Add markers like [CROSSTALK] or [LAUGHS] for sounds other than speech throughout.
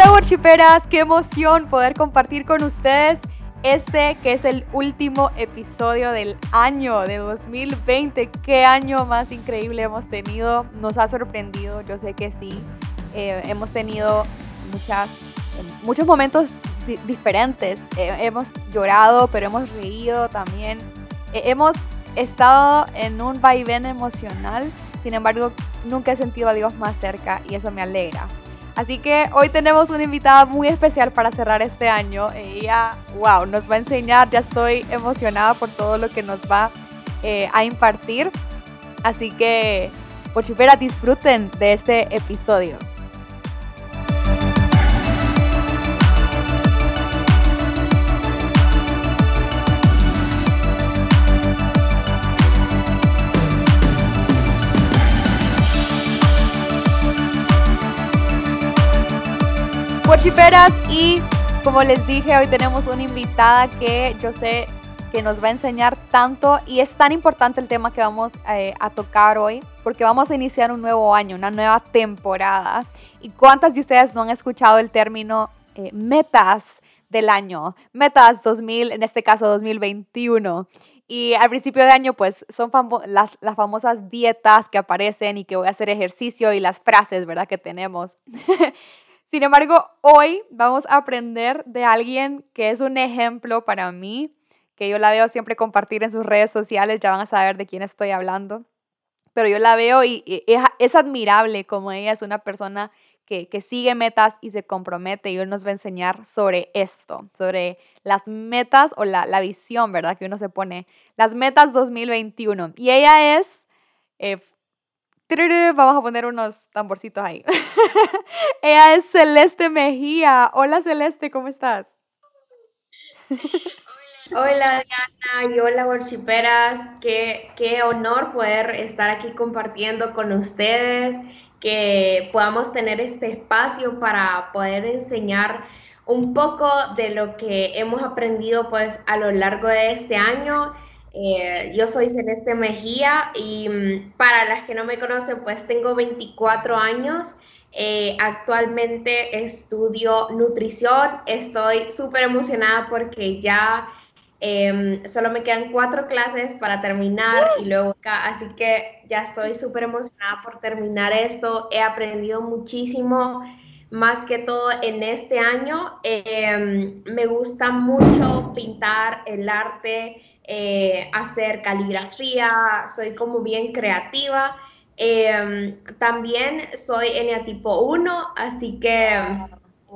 Hola Worshiperas, qué emoción poder compartir con ustedes este que es el último episodio del año de 2020. Qué año más increíble hemos tenido, nos ha sorprendido, yo sé que sí. Eh, hemos tenido muchas, muchos momentos diferentes, eh, hemos llorado, pero hemos reído también. Eh, hemos estado en un vaivén emocional, sin embargo, nunca he sentido a Dios más cerca y eso me alegra. Así que hoy tenemos una invitada muy especial para cerrar este año. Ella, wow, nos va a enseñar, ya estoy emocionada por todo lo que nos va eh, a impartir. Así que, pochipera, disfruten de este episodio. Chiperas y como les dije, hoy tenemos una invitada que yo sé que nos va a enseñar tanto y es tan importante el tema que vamos eh, a tocar hoy porque vamos a iniciar un nuevo año, una nueva temporada. ¿Y cuántas de ustedes no han escuchado el término eh, metas del año? Metas 2000, en este caso 2021. Y al principio de año, pues son las, las, famosas dietas que aparecen y que voy a hacer ejercicio y las frases, ¿verdad? Que tenemos. [LAUGHS] Sin embargo, hoy vamos a aprender de alguien que es un ejemplo para mí, que yo la veo siempre compartir en sus redes sociales, ya van a saber de quién estoy hablando, pero yo la veo y, es, admirable como ella es una persona que, sigue metas y se compromete y hoy nos va a enseñar sobre esto, sobre las metas o la, visión, ¿verdad? Que uno se pone, las metas 2021. Y ella es eh, Vamos a poner unos tamborcitos ahí. [LAUGHS] Ella es Celeste Mejía. Hola Celeste, ¿cómo estás? Hola Diana y hola worshiperas. Qué, qué honor poder estar aquí compartiendo con ustedes, que podamos tener este espacio para poder enseñar un poco de lo que hemos aprendido pues a lo largo de este año eh, yo soy Celeste Mejía y mm, para las que no me conocen, pues tengo 24 años. Eh, actualmente estudio nutrición. Estoy súper emocionada porque ya em, solo me quedan cuatro clases para terminar y luego así que ya estoy súper emocionada por terminar esto. He aprendido muchísimo, más que todo en este año. Em, me gusta mucho pintar el arte. Eh, hacer caligrafía, soy como bien creativa. Em, también soy eneatipo 1, así que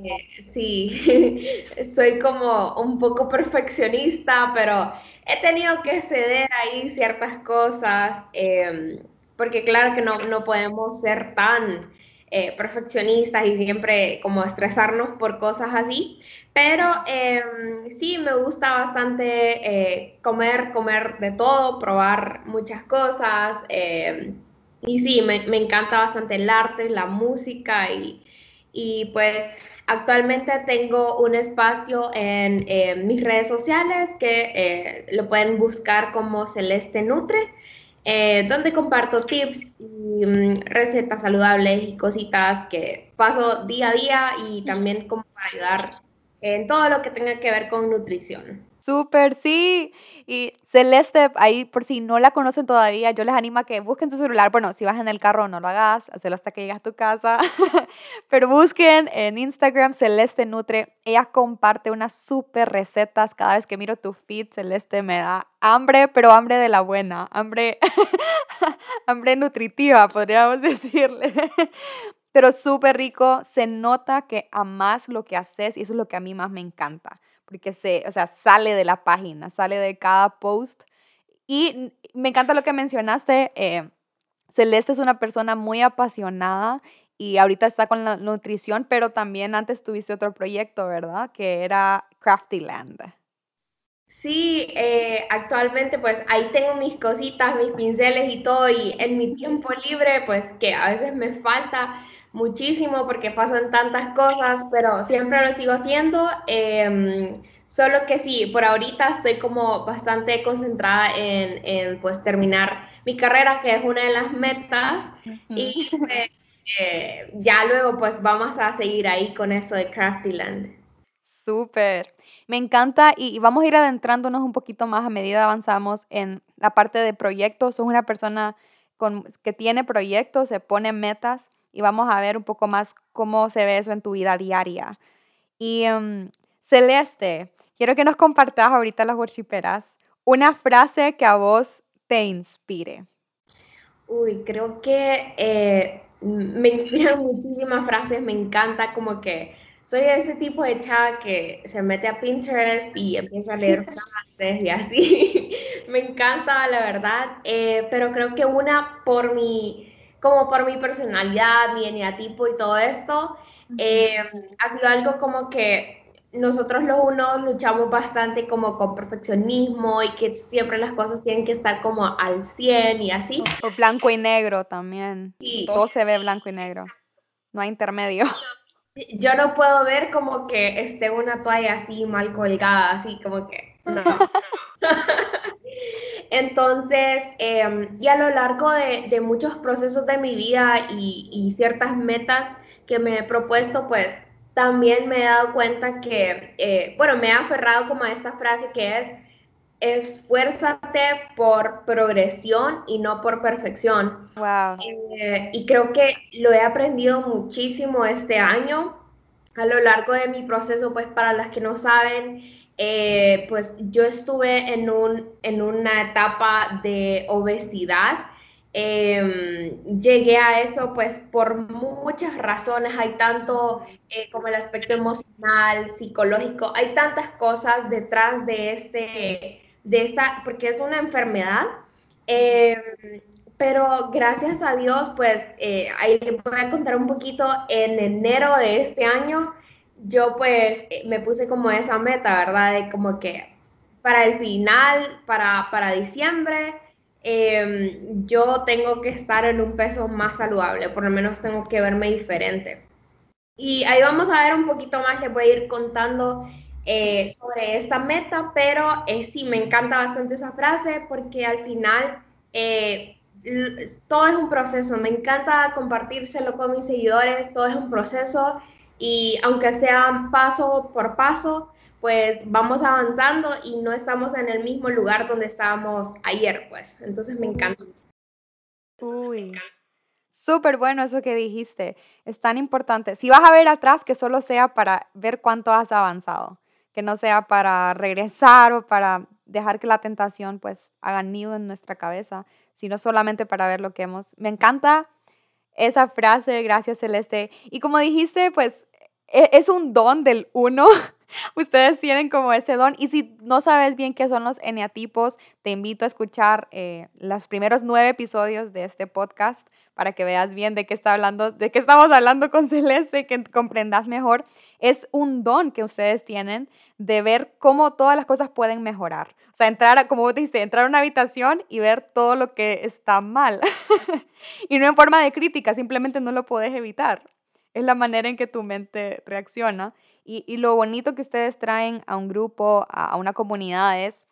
eh, sí, [LAUGHS] soy como un poco perfeccionista, pero he tenido que ceder ahí ciertas cosas, em, porque claro que no, no podemos ser tan eh, perfeccionistas y siempre como estresarnos por cosas así. Pero em, sí, me gusta bastante eh, comer, comer de todo, probar muchas cosas. Em, y sí, me, me, encanta bastante el arte, la música y, y pues actualmente tengo un espacio en, mis redes sociales que eh, lo pueden buscar como Celeste Nutre. Eh, donde comparto tips y mm, recetas saludables y cositas que paso día a día y también como para ayudar en todo lo que tenga que ver con nutrición. Súper, sí. Y Celeste, ahí por si no la conocen todavía, yo les animo a que busquen su celular. Bueno, si vas en el carro no lo hagas, hazlo hasta que llegues a tu casa. [LAUGHS] Pero busquen en Instagram Celeste Nutre. Ella comparte unas súper recetas. Cada vez que miro tu feed, Celeste me da hambre, pero hambre de la buena. Hambre, [LAUGHS] hambre nutritiva, podríamos [LAUGHS] decirle pero súper rico. Se nota que amas lo que haces y eso es lo que a mí más me encanta, porque se, o sea, sale de la página, sale de cada post. Y me encanta lo que mencionaste. Eh, Celeste es una persona muy apasionada y ahorita está con la nutrición, pero también antes tuviste otro proyecto, ¿verdad? Que era Craftyland. Sí, eh, actualmente pues ahí tengo mis cositas, mis pinceles y todo, y en mi tiempo libre pues que a veces me falta, muchísimo porque pasan tantas cosas, pero siempre lo sigo haciendo. Em, solo que sí, por ahorita estoy como bastante concentrada en, en, pues terminar mi carrera, que es una de las metas. Y [LAUGHS] eh, ya luego pues vamos a seguir ahí con eso de Craftyland. Súper. Me encanta y, vamos a ir adentrándonos un poquito más a medida avanzamos en la parte de proyectos. Sos una persona con, que tiene proyectos, se pone metas y vamos a ver un poco más cómo se ve eso en tu vida diaria. Y em, Celeste, quiero que nos compartas ahorita las worshiperas una frase que a vos te inspire. Uy, creo que eh, me inspiran [LAUGHS] muchísimas frases, me encanta como que soy ese tipo de chava que se mete a Pinterest y empieza a leer [LAUGHS] frases y así. [LAUGHS] me encanta, la verdad, eh, pero creo que una por mi, como por mi personalidad, mi eneatipo y todo esto, eh, ha sido algo como que nosotros los unos luchamos bastante como con perfeccionismo y que siempre las cosas tienen que estar como al 100 y así. O blanco y negro también. Sí. Todo se ve blanco y negro. No hay intermedio. Yo no puedo ver como que esté una toalla así mal colgada, así como que... No. [LAUGHS] Entonces, em, y a lo largo de, muchos procesos de mi vida y, y ciertas metas que me he propuesto, pues también me he dado cuenta que, eh, bueno, me he aferrado como a esta frase que es, esfuérzate por progresión y no por perfección. Wow. Eh, y creo que lo he aprendido muchísimo este año a lo largo de mi proceso, pues para las que no saben, eh, pues yo estuve en, un, en una etapa de obesidad. Em, llegué a eso pues por muchas razones, hay tanto eh, como el aspecto emocional, psicológico, hay tantas cosas detrás de, este, de esta, porque es una enfermedad, em, pero gracias a Dios pues eh, ahí les voy a contar un poquito, en enero de este año yo pues eh, me puse como esa meta, ¿verdad? De como que para el final, para, para diciembre, Em, yo tengo que estar en un peso más saludable, por lo menos tengo que verme diferente. Y ahí vamos a ver un poquito más, les voy a ir contando eh, sobre esta meta, pero eh, sí, me encanta bastante esa frase porque al final eh, todo es un proceso, me encanta compartírselo con mis seguidores, todo es un proceso y aunque sea paso por paso, pues vamos avanzando y no estamos en el mismo lugar donde estábamos ayer, pues. Entonces me encanta. Uy, súper bueno eso que dijiste. Es tan importante. Si vas a ver atrás, que solo sea para ver cuánto has avanzado, que no sea para regresar o para dejar que la tentación pues haga nido en nuestra cabeza, sino solamente para ver lo que hemos. Me encanta esa frase, gracias Celeste. Y como dijiste, pues e, es un don del uno [LAUGHS] ustedes tienen como ese don. Y si no sabes bien qué son los eneatipos, te invito a escuchar eh, los primeros nueve episodios de este podcast para que veas bien de qué está hablando, de qué estamos hablando con [LAUGHS] Celeste, que comprendas mejor. Es un don que ustedes tienen de ver cómo todas las cosas pueden mejorar. O sea, entrar, como vos dijiste, entrar a una habitación y ver todo lo que está mal. [LAUGHS] y no en forma de crítica, simplemente no lo puedes evitar. Es la manera en que tu mente reacciona. Y, lo bonito que ustedes traen a un grupo, a, una comunidad es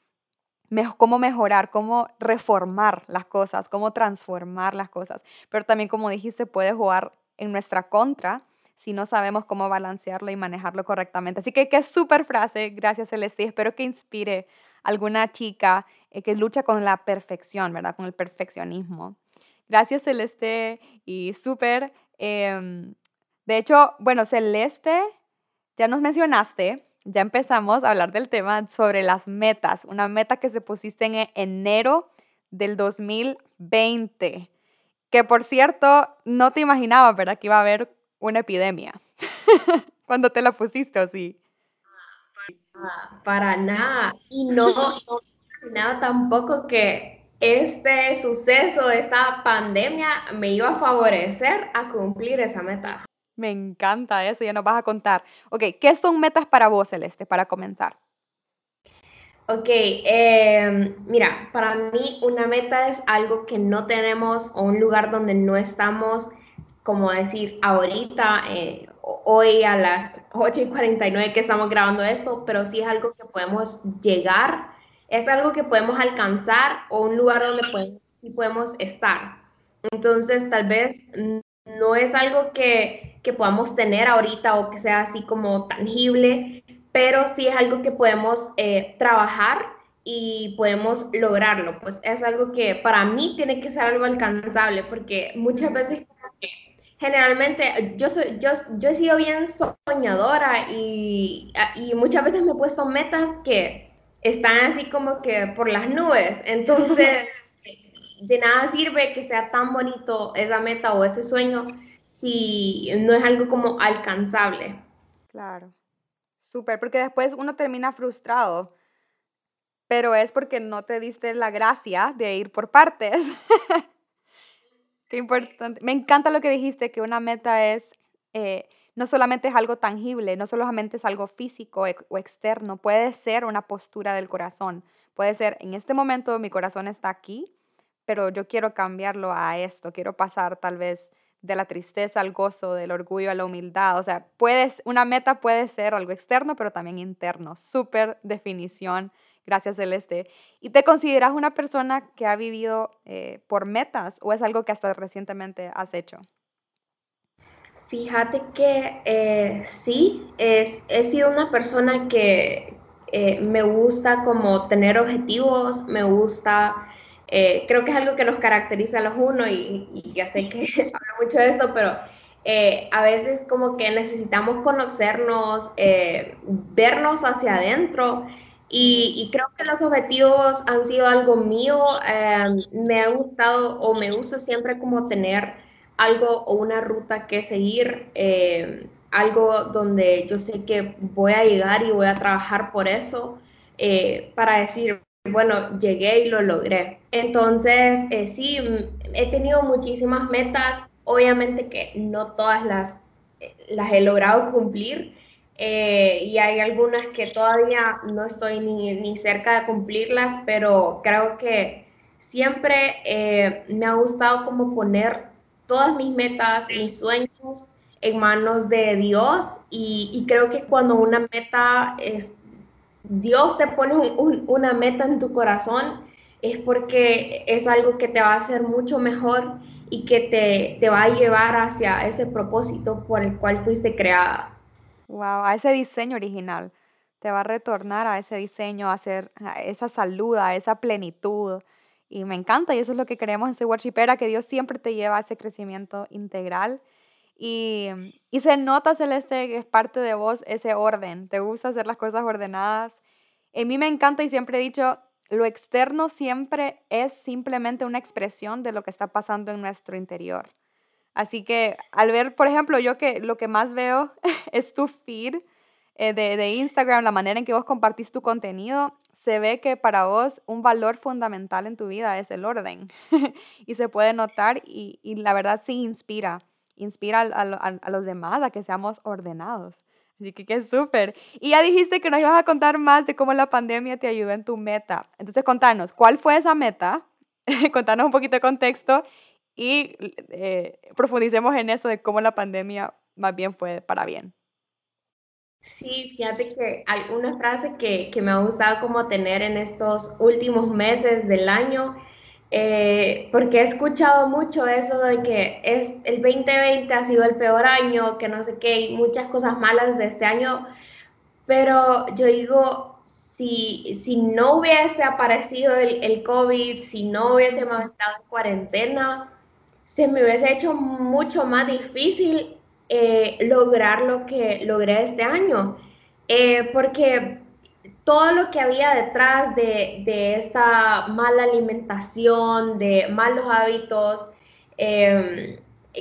cómo mejorar, cómo reformar las cosas, cómo transformar las cosas. Pero también, como dijiste, puede jugar en nuestra contra si no sabemos cómo balancearlo y manejarlo correctamente. Así que qué súper frase, gracias Celeste. Espero que inspire a alguna chica eh, que lucha con la perfección, ¿verdad? Con el perfeccionismo. Gracias Celeste y súper. Em, de hecho, bueno, Celeste ya nos mencionaste, ya empezamos a hablar del tema sobre las metas, una meta que se pusiste en enero del 2020, que por cierto, no te imaginabas, ¿verdad? Que iba a haber una epidemia [LAUGHS] cuando te la pusiste o sí. Para nada. Y no, no imaginaba tampoco que este suceso, esta pandemia, me iba a favorecer a cumplir esa meta. Me encanta eso, ya nos vas a contar. Ok, ¿qué son metas para vos, Celeste, para comenzar? Ok, em, mira, para mí una meta es algo que no tenemos o un lugar donde no estamos, como decir, ahorita, eh, hoy a las 8 y 49 que estamos grabando esto, pero sí es algo que podemos llegar, es algo que podemos alcanzar o un lugar donde podemos, podemos estar. Entonces, tal vez no es algo que, que podamos tener ahorita o que sea así como tangible, pero sí es algo que podemos eh, trabajar y podemos lograrlo. Pues es algo que para mí tiene que ser algo alcanzable, porque muchas veces generalmente yo, soy, yo, yo he sido bien soñadora y, y muchas veces me he puesto metas que están así como que por las nubes. Entonces, [LAUGHS] de nada sirve que sea tan bonito esa meta o ese sueño si no es algo como alcanzable. Claro, súper, porque después uno termina frustrado, pero es porque no te diste la gracia de ir por partes. [LAUGHS] Qué importante. Me encanta lo que dijiste, que una meta es, eh, no solamente es algo tangible, no solamente es algo físico o externo, puede ser una postura del corazón. Puede ser, en este momento mi corazón está aquí, pero yo quiero cambiarlo a esto, quiero pasar tal vez de la tristeza al gozo, del orgullo a la humildad. O sea, puedes, una meta puede ser algo externo, pero también interno. Súper definición Gracias, Celeste. ¿Y te consideras una persona que ha vivido eh, por metas o es algo que hasta recientemente has hecho? Fíjate que eh, sí, es, he sido una persona que eh, me gusta como tener objetivos, me gusta, creo que es algo que nos caracteriza a los uno y, ya sé que [LAUGHS] hablo mucho de esto, pero a veces como que necesitamos conocernos, vernos hacia adentro y, creo que los objetivos han sido algo mío. Em, me ha gustado o me gusta siempre como tener algo o una ruta que seguir, em, algo donde yo sé que voy a llegar y voy a trabajar por eso eh, para decir, bueno, llegué y lo logré. Entonces, eh, sí, he tenido muchísimas metas. Obviamente que no todas las, eh, las he logrado cumplir eh, y hay algunas que todavía no estoy ni, cerca de cumplirlas, pero creo que siempre me ha gustado como poner todas mis metas, mis sueños en manos de Dios y, creo que cuando una meta es, Dios te pone una meta en tu corazón, es porque es algo que te va a hacer mucho mejor y que te, te va a llevar hacia ese propósito por el cual fuiste creada. Wow, a ese diseño original. Te va a retornar a ese diseño, a, hacer, esa salud, a esa plenitud. Y me encanta, y eso es lo que queremos en Soy Worshipera, que Dios siempre te lleva a ese crecimiento integral. Y, y se nota, Celeste, que es parte de vos ese orden. Te gusta hacer las cosas ordenadas. A mí me encanta y siempre he dicho, lo externo siempre es simplemente una expresión de lo que está pasando en nuestro interior. Así que al ver, por ejemplo, yo que lo que más veo [LAUGHS] es tu feed eh, de, de, Instagram, la manera en que vos compartís tu contenido, se ve que para vos un valor fundamental en tu vida es el orden. [LAUGHS] y se puede notar y, y, la verdad sí inspira, inspira a, a, a, los demás a que seamos ordenados. Así que qué súper. Y ya dijiste que nos ibas a contar más de cómo la pandemia te ayudó en tu meta. Entonces contanos, ¿cuál fue esa meta? [LAUGHS] contanos un poquito de contexto y eh, profundicemos en eso de cómo la pandemia más bien fue para bien. Sí, fíjate que hay una frase que, que me ha gustado como tener en estos últimos meses del año, eh, porque he escuchado mucho eso de que es, el 2020 ha sido el peor año, que no sé qué, y muchas cosas malas de este año, pero yo digo, si, si no hubiese aparecido el, el COVID, si no hubiésemos estado en cuarentena, se me hubiese hecho mucho más difícil eh, lograr lo que logré este año, eh, porque todo lo que había detrás de, esta mala alimentación, de malos hábitos, em,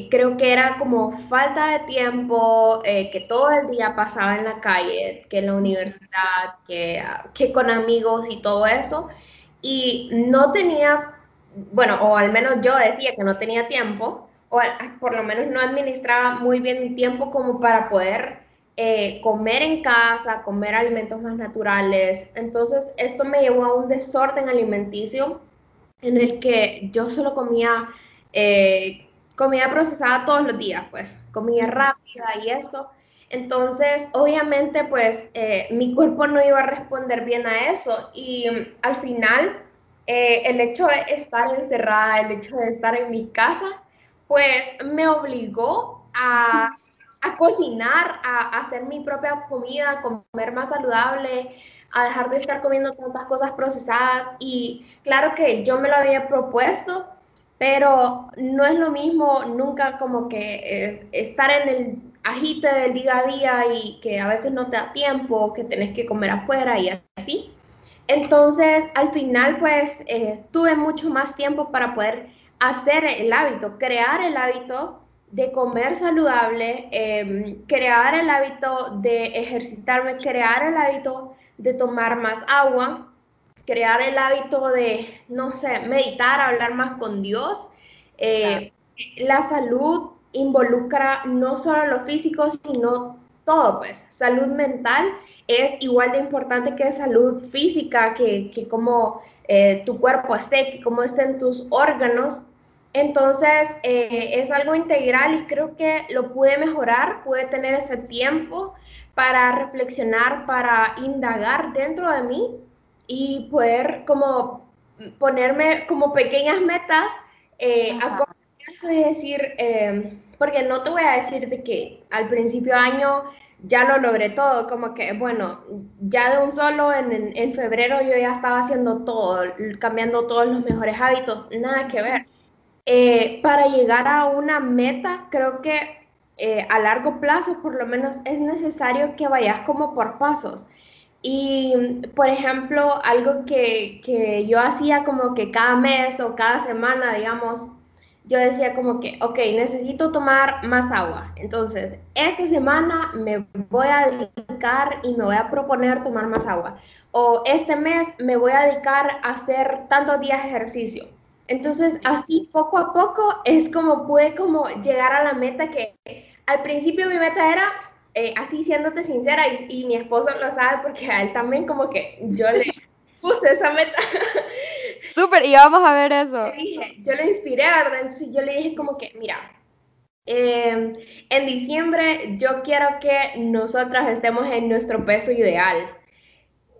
creo que era como falta de tiempo, eh, que todo el día pasaba en la calle, que en la universidad, que, que con amigos y todo eso, y no tenía bueno, o al menos yo decía que no tenía tiempo, o por lo menos no administraba muy bien mi tiempo como para poder eh, comer en casa, comer alimentos más naturales. Entonces, esto me llevó a un desorden alimenticio en el que yo solo comía eh, comida procesada todos los días, pues, comida rápida y esto. Entonces, obviamente, pues, eh, mi cuerpo no iba a responder bien a eso y mm, al final eh, el hecho de estar encerrada, el hecho de estar en mi casa, pues me obligó a, a cocinar, a, hacer mi propia comida, a comer más saludable, a dejar de estar comiendo tantas cosas procesadas. Y claro que yo me lo había propuesto, pero no es lo mismo nunca como que eh, estar en el agite del día a día y que a veces no te da tiempo, que tenés que comer afuera y así. Entonces, al final, pues, eh, tuve mucho más tiempo para poder hacer el hábito, crear el hábito de comer saludable, em, crear el hábito de ejercitarme, crear el hábito de tomar más agua, crear el hábito de, no sé, meditar, hablar más con Dios. Eh, la salud involucra no solo lo físico, sino todo, pues. Salud mental es igual de importante que salud física, que, que cómo eh, tu cuerpo esté, que cómo estén tus órganos. Entonces, eh, es algo integral y creo que lo pude mejorar, pude tener ese tiempo para reflexionar, para indagar dentro de mí y poder como ponerme como pequeñas metas eh, a eso decir, eh, porque no te voy a decir de que al principio de año ya lo logré todo, como que, bueno, ya de un solo en, en, febrero yo ya estaba haciendo todo, cambiando todos los mejores hábitos, nada que ver. Eh, para llegar a una meta, creo que eh, a largo plazo, por lo menos, es necesario que vayas como por pasos. Y, por ejemplo, algo que, que yo hacía como que cada mes o cada semana, digamos, yo decía como que, ok, necesito tomar más agua. Entonces, esta semana me voy a dedicar y me voy a proponer tomar más agua. O este mes me voy a dedicar a hacer tantos días ejercicio. Entonces, así poco a poco es como pude como llegar a la meta que al principio mi meta era, eh, así siéndote sincera, y, y mi esposo lo sabe porque a él también como que yo le [LAUGHS] puse esa meta. Súper, y vamos a ver eso. yo le inspiré, ¿verdad? Entonces yo le dije como que, mira, em, en diciembre yo quiero que nosotras estemos en nuestro peso ideal.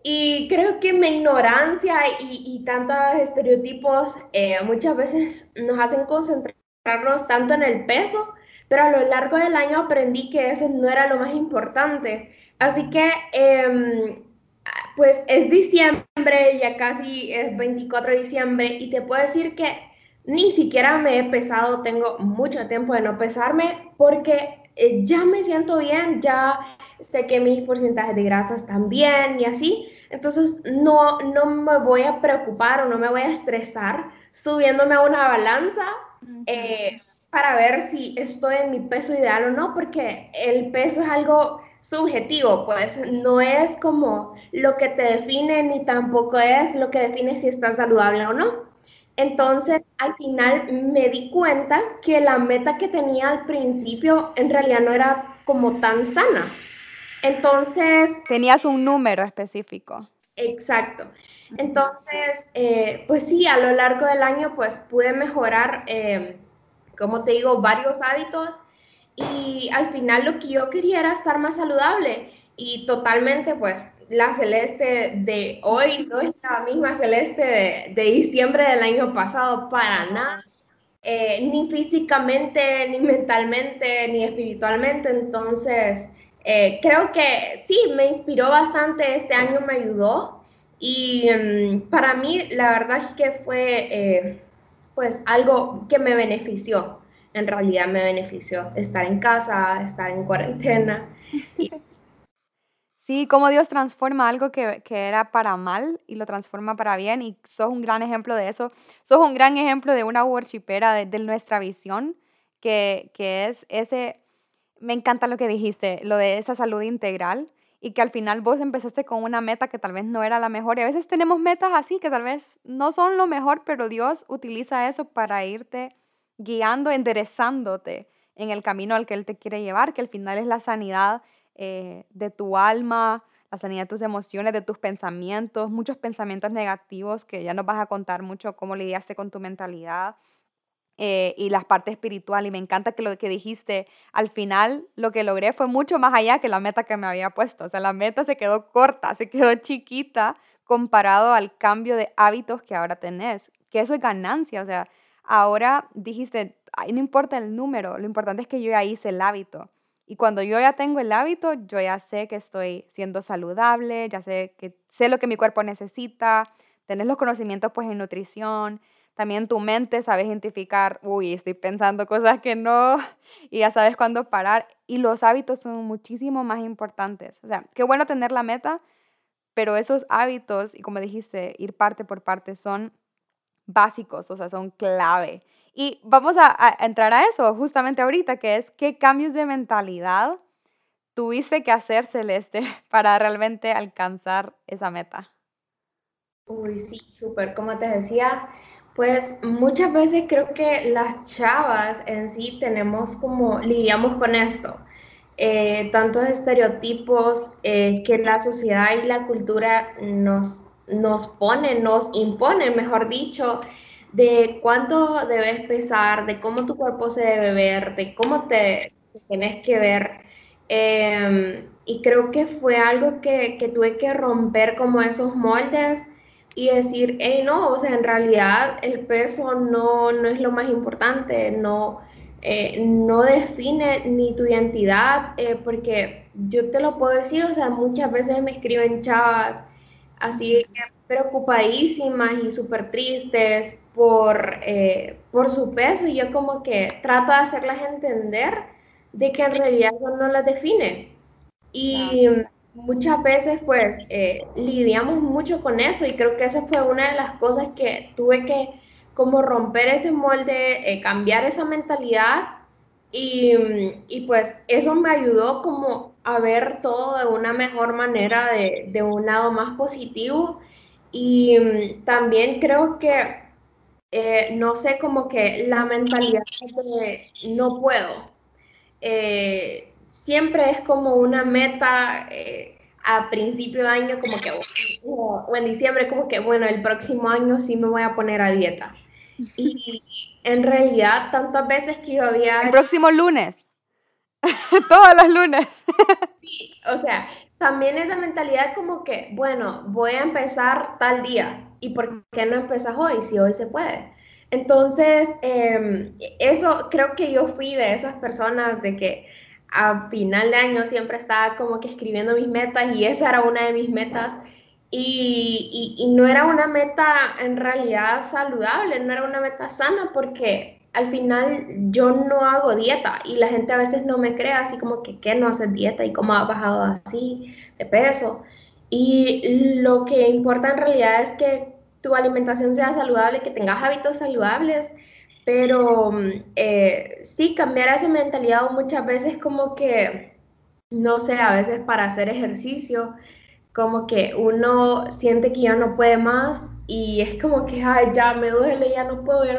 Y creo que mi ignorancia y, y tantos estereotipos eh, muchas veces nos hacen concentrarnos tanto en el peso, pero a lo largo del año aprendí que eso no era lo más importante. Así que eh, pues es diciembre, ya casi es 24 de diciembre y te puedo decir que ni siquiera me he pesado, tengo mucho tiempo de no pesarme porque eh, ya me siento bien, ya sé que mis porcentajes de grasa están bien y así, entonces no, no me voy a preocupar o no me voy a estresar subiéndome a una balanza. Eh, para ver si estoy en mi peso ideal o no, porque el peso es algo subjetivo, pues no es como lo que te define ni tampoco es lo que define si estás saludable o no. Entonces, al final me di cuenta que la meta que tenía al principio en realidad no era como tan sana. Entonces... Tenías un número específico. Exacto. Entonces, eh, pues sí, a lo largo del año pues pude mejorar, eh, como te digo, varios hábitos y al final lo que yo quería era estar más saludable y totalmente pues la celeste de hoy no es la misma celeste de, diciembre del año pasado para nada. Eh, ni físicamente, ni mentalmente, ni espiritualmente. Entonces, eh, creo que sí, me inspiró bastante, este año me ayudó y mm, para mí la verdad es que fue eh, pues algo que me benefició en realidad me benefició estar en casa, estar en cuarentena. [LAUGHS] Sí, cómo Dios transforma algo que, era para mal y lo transforma para bien y sos un gran ejemplo de eso. Sos un gran ejemplo de una worshipera de, de nuestra visión, que, que es ese, me encanta lo que dijiste, lo de esa salud integral y que al final vos empezaste con una meta que tal vez no era la mejor. Y a veces tenemos metas así que tal vez no son lo mejor, pero Dios utiliza eso para irte guiando, enderezándote en el camino al que Él te quiere llevar, que al final es la sanidad eh, de tu alma, la sanidad de tus emociones, de tus pensamientos, muchos pensamientos negativos que ya nos vas a contar mucho cómo lidiaste con tu mentalidad eh, y la parte espiritual. Y me encanta que lo que dijiste, al final lo que logré fue mucho más allá que la meta que me había puesto. O sea, la meta se quedó corta, se quedó chiquita comparado al cambio de hábitos que ahora tenés, que eso es ganancia. O sea, ahora dijiste, no importa el número, lo importante es que yo ya hice el hábito. Y cuando yo ya tengo el hábito, yo ya sé que estoy siendo saludable, ya sé que sé lo que mi cuerpo necesita, tenés los conocimientos pues en nutrición, también tu mente sabe identificar, uy, estoy pensando cosas que no, [LAUGHS] y ya sabes cuándo parar. Y los hábitos son muchísimo más importantes. O sea, qué bueno tener la meta, pero esos hábitos, y como dijiste, ir parte por parte, son básicos, o sea, son clave. Y vamos a, entrar a eso justamente ahorita, que es qué cambios de mentalidad tuviste que hacer, Celeste, [LAUGHS] para realmente alcanzar esa meta. Uy, sí, súper. Como te decía, pues muchas veces creo que las chavas en sí tenemos como, lidiamos con esto. Eh, tantos estereotipos eh, que la sociedad y la cultura nos, nos ponen, nos imponen, mejor dicho, de cuánto debes pesar, de cómo tu cuerpo se debe ver, de cómo te, tienes que ver. Em, y creo que fue algo que, que, tuve que romper como esos moldes y decir, hey, no, o sea, en realidad el peso no, no es lo más importante, no, eh, no define ni tu identidad, eh, porque yo te lo puedo decir, o sea, muchas veces me escriben chavas así preocupadísimas y súper tristes por, eh, por su peso y yo como que trato de hacerlas entender de que en realidad eso no las define. Y muchas veces pues eh, lidiamos mucho con eso y creo que esa fue una de las cosas que tuve que como romper ese molde, eh, cambiar esa mentalidad y, y, pues eso me ayudó como a ver todo de una mejor manera, de, de un lado más positivo y mm, también creo que eh, no sé, como que la mentalidad de no puedo. Eh, siempre es como una meta eh, a principio de año, como que, o, en diciembre, como que, bueno, el próximo año sí me voy a poner a dieta. Y en realidad, tantas veces que yo había... El próximo lunes. [LAUGHS] Todos los lunes. [LAUGHS] sí, o sea, también esa mentalidad como que, bueno, voy a empezar tal día. ¿Y por qué no empezas hoy si hoy se puede? Entonces, em, eso creo que yo fui de esas personas de que a final de año siempre estaba como que escribiendo mis metas y esa era una de mis metas. Y, y, no era una meta en realidad saludable, no era una meta sana porque al final yo no hago dieta y la gente a veces no me cree así como que, ¿qué no haces dieta y cómo ha bajado así de peso? Y lo que importa en realidad es que tu alimentación sea saludable, que tengas hábitos saludables, pero eh, sí, cambiar esa mentalidad muchas veces como que, no sé, a veces para hacer ejercicio, como que uno siente que ya no puede más y es como que, ay, ya me duele, ya no puedo, ya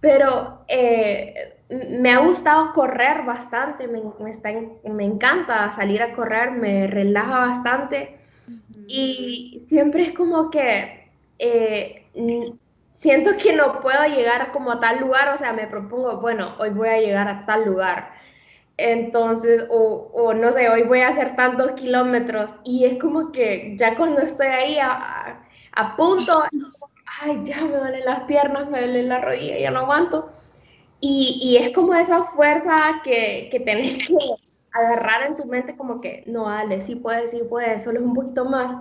pero eh, me ha gustado correr bastante, me, me encanta salir a correr, me relaja bastante y siempre es como que eh, siento que no puedo llegar como a tal lugar, o sea, me propongo, bueno, hoy voy a llegar a tal lugar. Entonces, o, no sé, hoy voy a hacer tantos kilómetros y es como que ya cuando estoy ahí a, a, punto, [LAUGHS] ay, ya me duelen las piernas, me duele la rodilla, ya no aguanto. Y, y es como esa fuerza que, que tenés que agarrar en tu mente como que, no, dale, sí puedes, sí puedes, solo es un poquito más.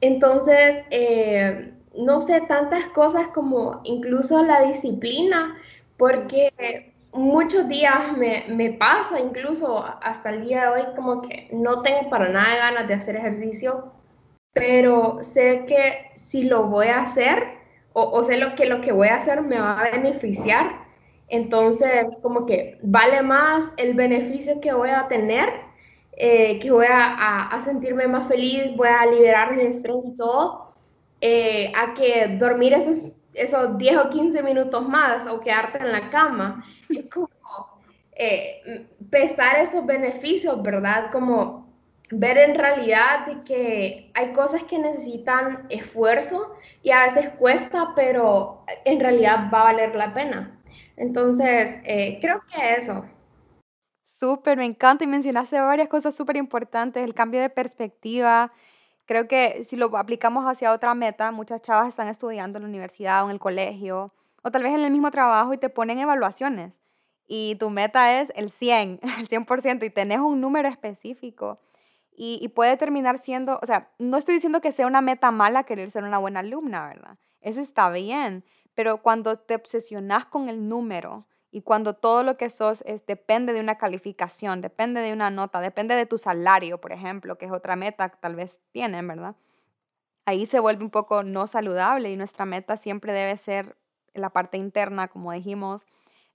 Entonces, eh, no sé, tantas cosas como incluso la disciplina, porque muchos días me, pasa, incluso hasta el día de hoy, como que no tengo para nada ganas de hacer ejercicio, pero sé que si lo voy a hacer, o, sé lo que lo que voy a hacer me va a beneficiar, entonces como que vale más el beneficio que voy a tener, eh, que voy a, a, sentirme más feliz, voy a liberar mi estrés y todo, eh, a que dormir esos, esos 10 o 15 minutos más o quedarte en la cama. Es como eh, pesar esos beneficios, ¿verdad? Como ver en realidad que hay cosas que necesitan esfuerzo y a veces cuesta, pero en realidad va a valer la pena. Entonces, eh, creo que eso. Súper, me encanta y mencionaste varias cosas súper importantes, el cambio de perspectiva, Creo que si lo aplicamos hacia otra meta, muchas chavas están estudiando en la universidad o en el colegio o tal vez en el mismo trabajo y te ponen evaluaciones y tu meta es el 100, [LAUGHS] el 100% y tenés un número específico y, puede terminar siendo, o sea, no estoy diciendo que sea una meta mala querer ser una buena alumna, ¿verdad? Eso está bien, pero cuando te obsesionas con el número y cuando todo lo que sos es, depende de una calificación, depende de una nota, depende de tu salario, por ejemplo, que es otra meta que tal vez tienen, ¿verdad? Ahí se vuelve un poco no saludable y nuestra meta siempre debe ser la parte interna, como dijimos.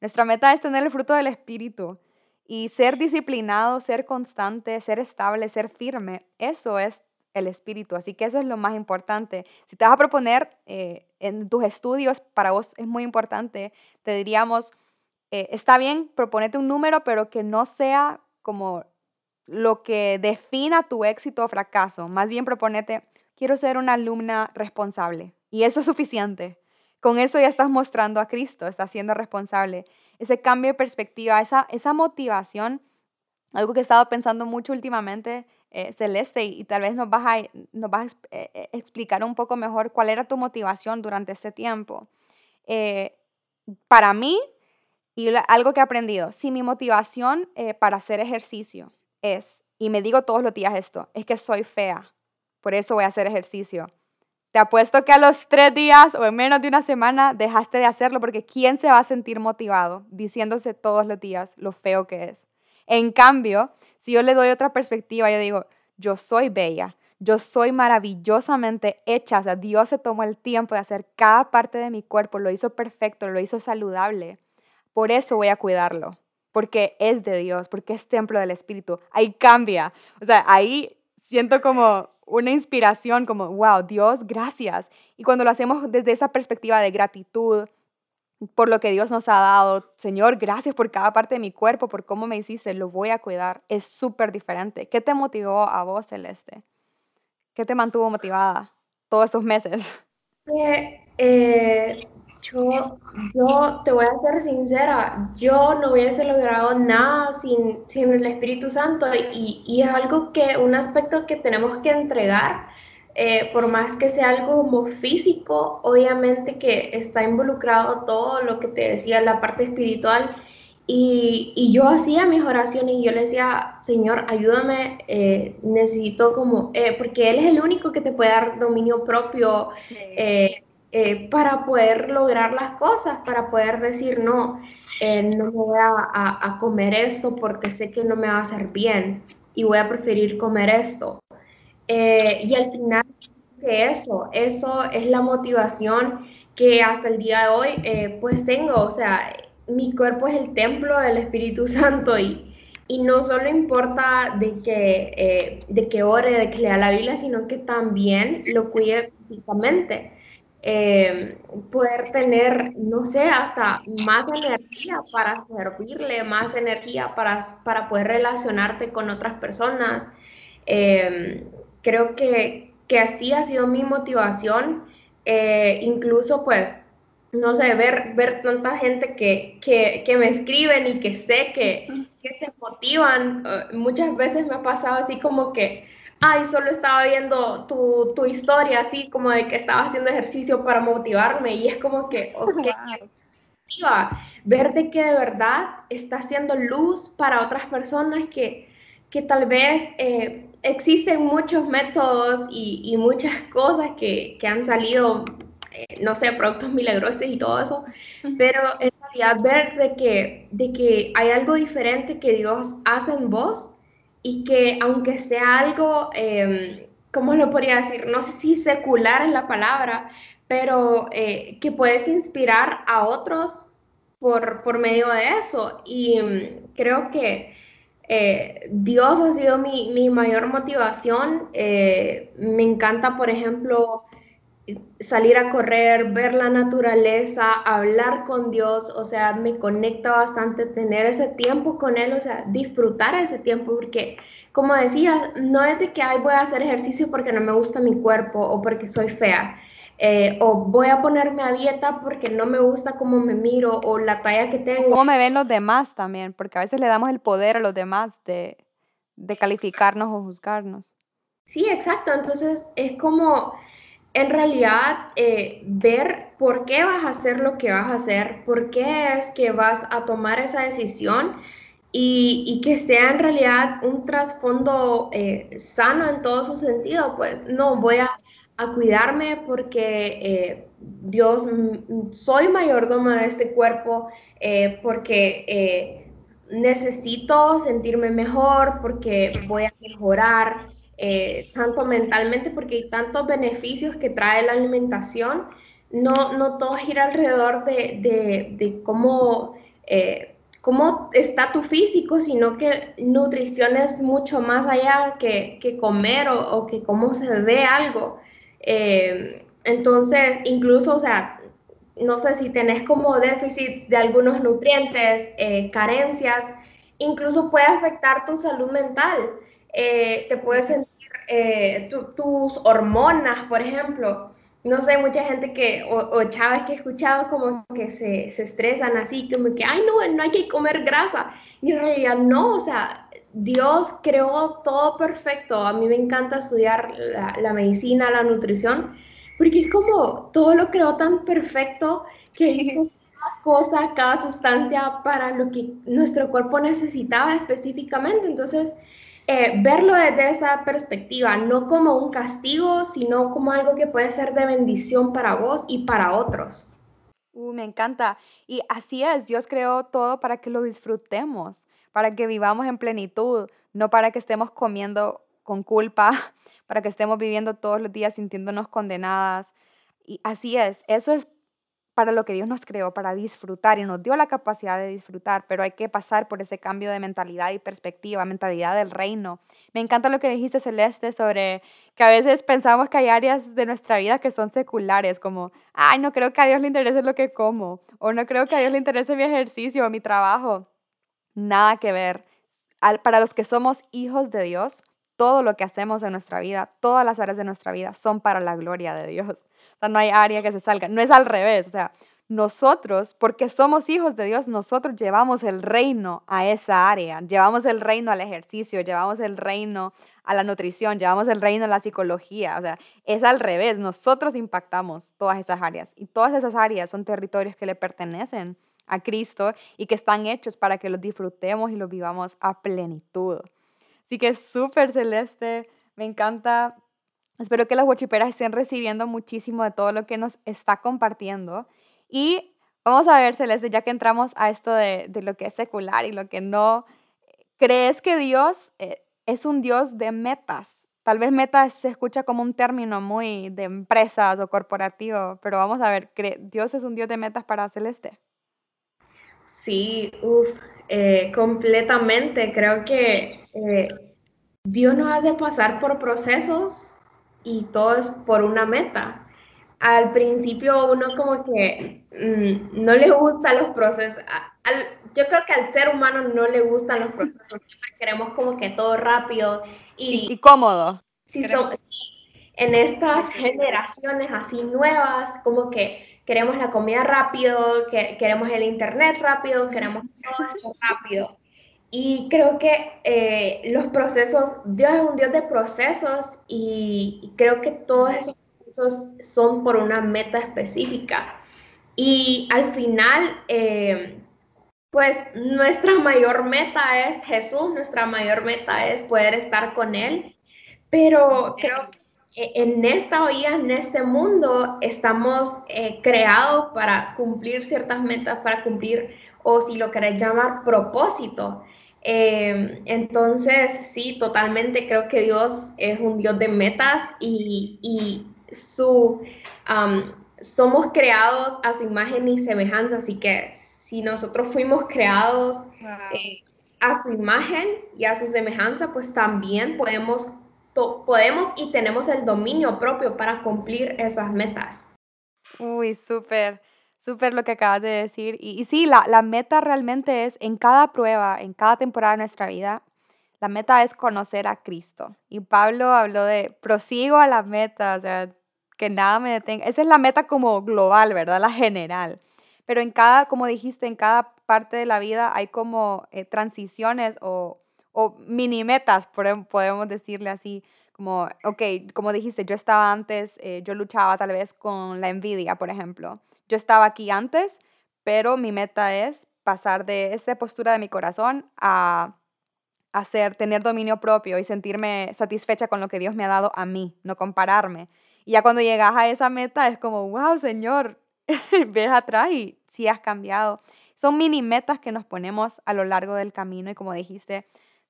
Nuestra meta es tener el fruto del Espíritu y ser disciplinado, ser constante, ser estable, ser firme. Eso es el espíritu. Así que eso es lo más importante. Si te vas a proponer eh, en tus estudios, para vos es muy importante, te diríamos, eh, está bien, proponete un número, pero que no sea como lo que defina tu éxito o fracaso. Más bien proponete, quiero ser una alumna responsable. Y eso es suficiente. Con eso ya estás mostrando a Cristo, estás siendo responsable. Ese cambio de perspectiva, esa, esa motivación, algo que he estado pensando mucho últimamente, eh, Celeste, y, tal vez nos vas a, nos vas a eh, eh, explicar un poco mejor cuál era tu motivación durante este tiempo. para mí, y algo que he aprendido, si mi motivación para hacer ejercicio es, y me digo todos los días esto, es que soy fea, por eso voy a hacer ejercicio. Te apuesto que a los tres días o en menos de una semana dejaste de hacerlo porque ¿quién se va a sentir motivado diciéndose todos los días lo feo que es? En cambio, si yo le doy otra perspectiva, yo digo, yo soy bella, yo soy maravillosamente hecha, o sea, Dios se tomó el tiempo de hacer cada parte de mi cuerpo, lo hizo perfecto, lo hizo saludable. Por eso voy a cuidarlo, porque es de Dios, porque es templo del Espíritu. Ahí cambia. O sea, ahí siento como una inspiración, como, wow, Dios, gracias. Y cuando lo hacemos desde esa perspectiva de gratitud, por lo que Dios nos ha dado. Señor, gracias por cada parte de mi cuerpo, por cómo me hiciste, lo voy a cuidar. Es súper diferente. ¿Qué te motivó a vos, Celeste? ¿Qué te mantuvo motivada todos estos meses? Eh, eh, yo, yo te voy a ser sincera, yo no hubiese logrado nada sin, sin el Espíritu Santo y, y es algo que, un aspecto que tenemos que entregar eh, por más que sea algo como físico, obviamente que está involucrado todo lo que te decía, la parte espiritual. Y, y yo hacía mis oraciones y yo le decía, Señor, ayúdame, eh, necesito como, eh, porque Él es el único que te puede dar dominio propio para poder lograr las cosas, para poder decir, no, no me voy a, a comer esto porque sé que no me va a hacer bien y voy a preferir comer esto. Eh, y al final, eso, eso es la motivación que hasta el día de hoy eh, pues tengo, o sea, mi cuerpo es el templo del Espíritu [LAUGHS] Santo y, y no solo importa de que, eh, de que ore, de que lea la Biblia, sino que también lo cuide físicamente. Poder tener, no sé, hasta más energía para servirle, más energía para, para poder relacionarte con otras personas. Creo que, que así ha sido mi motivación, eh, incluso pues, no sé, ver, ver tanta gente que, que, que me escriben y que sé que, que se motivan, eh, muchas veces me ha pasado así como que, ay, solo estaba viendo tu, tu, historia, así como de que estaba haciendo ejercicio para motivarme y es como que, [LAUGHS] ok, ver de que de verdad está haciendo luz para otras personas que, que tal vez eh, existen muchos métodos y, muchas cosas que, han salido, eh, no sé, productos milagrosos y todo eso, pero en realidad ver de que, de que hay algo diferente que Dios hace en vos y que aunque sea algo, eh, ¿cómo lo podría decir? No sé si secular es la palabra, pero eh, que puedes inspirar a otros por, por medio de eso. Y mm, creo que eh, Dios ha sido mi, mayor motivación. Eh, me encanta, por ejemplo, salir a correr, ver la naturaleza, hablar con Dios, o sea, me conecta bastante tener ese tiempo con Él, o sea, disfrutar ese tiempo, porque como decías, no es de que Ay, voy a hacer ejercicio porque no me gusta mi cuerpo o porque soy fea. Eh, o voy a ponerme a dieta porque no me gusta cómo me miro o la talla que tengo. Cómo me ven los demás también, porque a veces le damos el poder a los demás de, de calificarnos o juzgarnos. Sí, exacto. Entonces es como, en realidad eh, ver por qué vas a hacer lo que vas a hacer, por qué es que vas a tomar esa decisión y, que sea en realidad un trasfondo eh, sano en todo su sentido, pues no voy a, cuidarme porque eh, Dios, mm, soy mayordomo de este cuerpo, porque necesito sentirme mejor, porque voy a mejorar eh, tanto mentalmente, porque hay tantos beneficios que trae la alimentación. No, no todo gira alrededor de, de, cómo, eh, cómo está tu físico, sino que nutrición es mucho más allá que, que comer o, o, que cómo se ve algo. Eh, entonces, incluso, o sea, no sé si tenés como déficits de algunos nutrientes, carencias, incluso puede afectar tu salud mental. Eh, te puedes sentir eh, tus hormonas, por ejemplo. No sé, mucha gente que, o, o que he escuchado como que se, se, estresan así, como que, ay, no, no hay que comer grasa. Y en realidad no, o sea, Dios creó todo perfecto. A mí me encanta estudiar la, la medicina, la nutrición, porque es como todo lo creó tan perfecto que hizo [LAUGHS] cada cosa, cada sustancia para lo que nuestro cuerpo necesitaba específicamente. Entonces, eh, verlo desde esa perspectiva, no como un castigo, sino como algo que puede ser de bendición para vos y para otros. Uh, me encanta. Y así es, Dios creó todo para que lo disfrutemos, para que vivamos en plenitud, no para que estemos comiendo con culpa, [LAUGHS] para que estemos viviendo todos los días sintiéndonos condenadas. Y así es, eso es para lo que Dios nos creó, para disfrutar y nos dio la capacidad de disfrutar, pero hay que pasar por ese cambio de mentalidad y perspectiva, mentalidad del reino. Me encanta lo que dijiste, Celeste, sobre que a veces pensamos que hay áreas de nuestra vida que son seculares, como, ay, no creo que a Dios le interese lo que como, o no creo que a Dios le interese mi ejercicio o mi trabajo. Nada que ver. Para los que somos hijos de Dios, todo lo que hacemos en nuestra vida, todas las áreas de nuestra vida son para la gloria de Dios. O sea, no hay área que se salga. No es al revés. O sea, nosotros, porque somos hijos de Dios, nosotros llevamos el reino a esa área. Llevamos el reino al ejercicio, llevamos el reino a la nutrición, llevamos el reino a la psicología. O sea, es al revés. Nosotros impactamos todas esas áreas. Y todas esas áreas son territorios que le pertenecen a Cristo y que están hechos para que los disfrutemos y los vivamos a plenitud. Así que es súper celeste. Me encanta Espero que las guachiperas estén recibiendo muchísimo de todo lo que nos está compartiendo. Y vamos a ver, Celeste, ya que entramos a esto de, de lo que es secular y lo que no, ¿crees que Dios eh, es un Dios de metas? Tal vez metas se escucha como un término muy de empresas o corporativo, pero vamos a ver, ¿Dios es un Dios de metas para Celeste? Sí, uff, eh, completamente. Creo que eh, Dios nos hace pasar por procesos y todo es por una meta. Al principio uno como que mm, no le gustan los procesos. yo creo que al ser humano no le gustan los [LAUGHS] procesos. queremos como que todo rápido y, cómodo. Si son, en estas generaciones así nuevas, como que queremos la comida rápido, que, queremos el internet rápido, queremos todo esto rápido. Y creo que eh, los procesos, Dios es un Dios de procesos y, creo que todos esos procesos son por una meta específica. Y al final, eh, pues nuestra mayor meta es Jesús, nuestra mayor meta es poder estar con Él, pero creo que en esta vida, en este mundo, estamos eh, creados para cumplir ciertas metas, para cumplir, o si lo querés llamar, propósito. Eh, entonces, sí, totalmente creo que Dios es un Dios de metas y, su, somos creados a su imagen y semejanza, así que si nosotros fuimos creados eh, a su imagen y a su semejanza, pues también podemos, podemos y tenemos el dominio propio para cumplir esas metas. Uy, súper. Súper lo que acabas de decir. Y, sí, la, la, meta realmente es en cada prueba, en cada temporada de nuestra vida, la meta es conocer a Cristo. Y Pablo habló de prosigo a la meta, o sea, que nada me detenga. Esa es la meta como global, ¿verdad? La general. Pero en cada, como dijiste, en cada parte de la vida hay como eh, transiciones o, o mini metas, podemos decirle así, Como, ok, como dijiste, yo estaba antes, eh, yo luchaba tal vez con la envidia, por ejemplo. Yo estaba aquí antes, pero mi meta es pasar de esta postura de mi corazón a hacer, tener dominio propio y sentirme satisfecha con lo que Dios me ha dado a mí, no compararme. Y ya cuando llegas a esa meta es como, wow, Señor, [LAUGHS] ves atrás y sí has cambiado. Son mini metas que nos ponemos a lo largo del camino y como dijiste,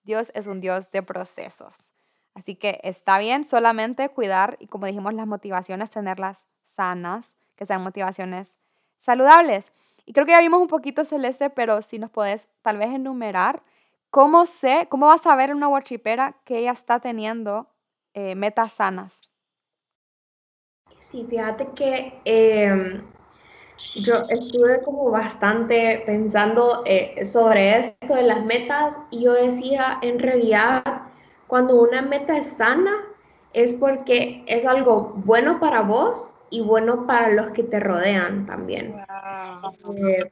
Dios es un Dios de procesos. Así que está bien solamente cuidar y como dijimos las motivaciones, tenerlas sanas, que sean motivaciones saludables. Y creo que ya vimos un poquito Celeste, pero si nos puedes tal vez enumerar, ¿cómo sé, cómo vas a ver una worshipera que ella está teniendo eh, metas sanas? Sí, fíjate que em, yo estuve como bastante pensando eh, sobre esto de las metas y yo decía, en realidad, cuando una meta es sana, es porque es algo bueno para vos y bueno para los que te rodean también. Eh,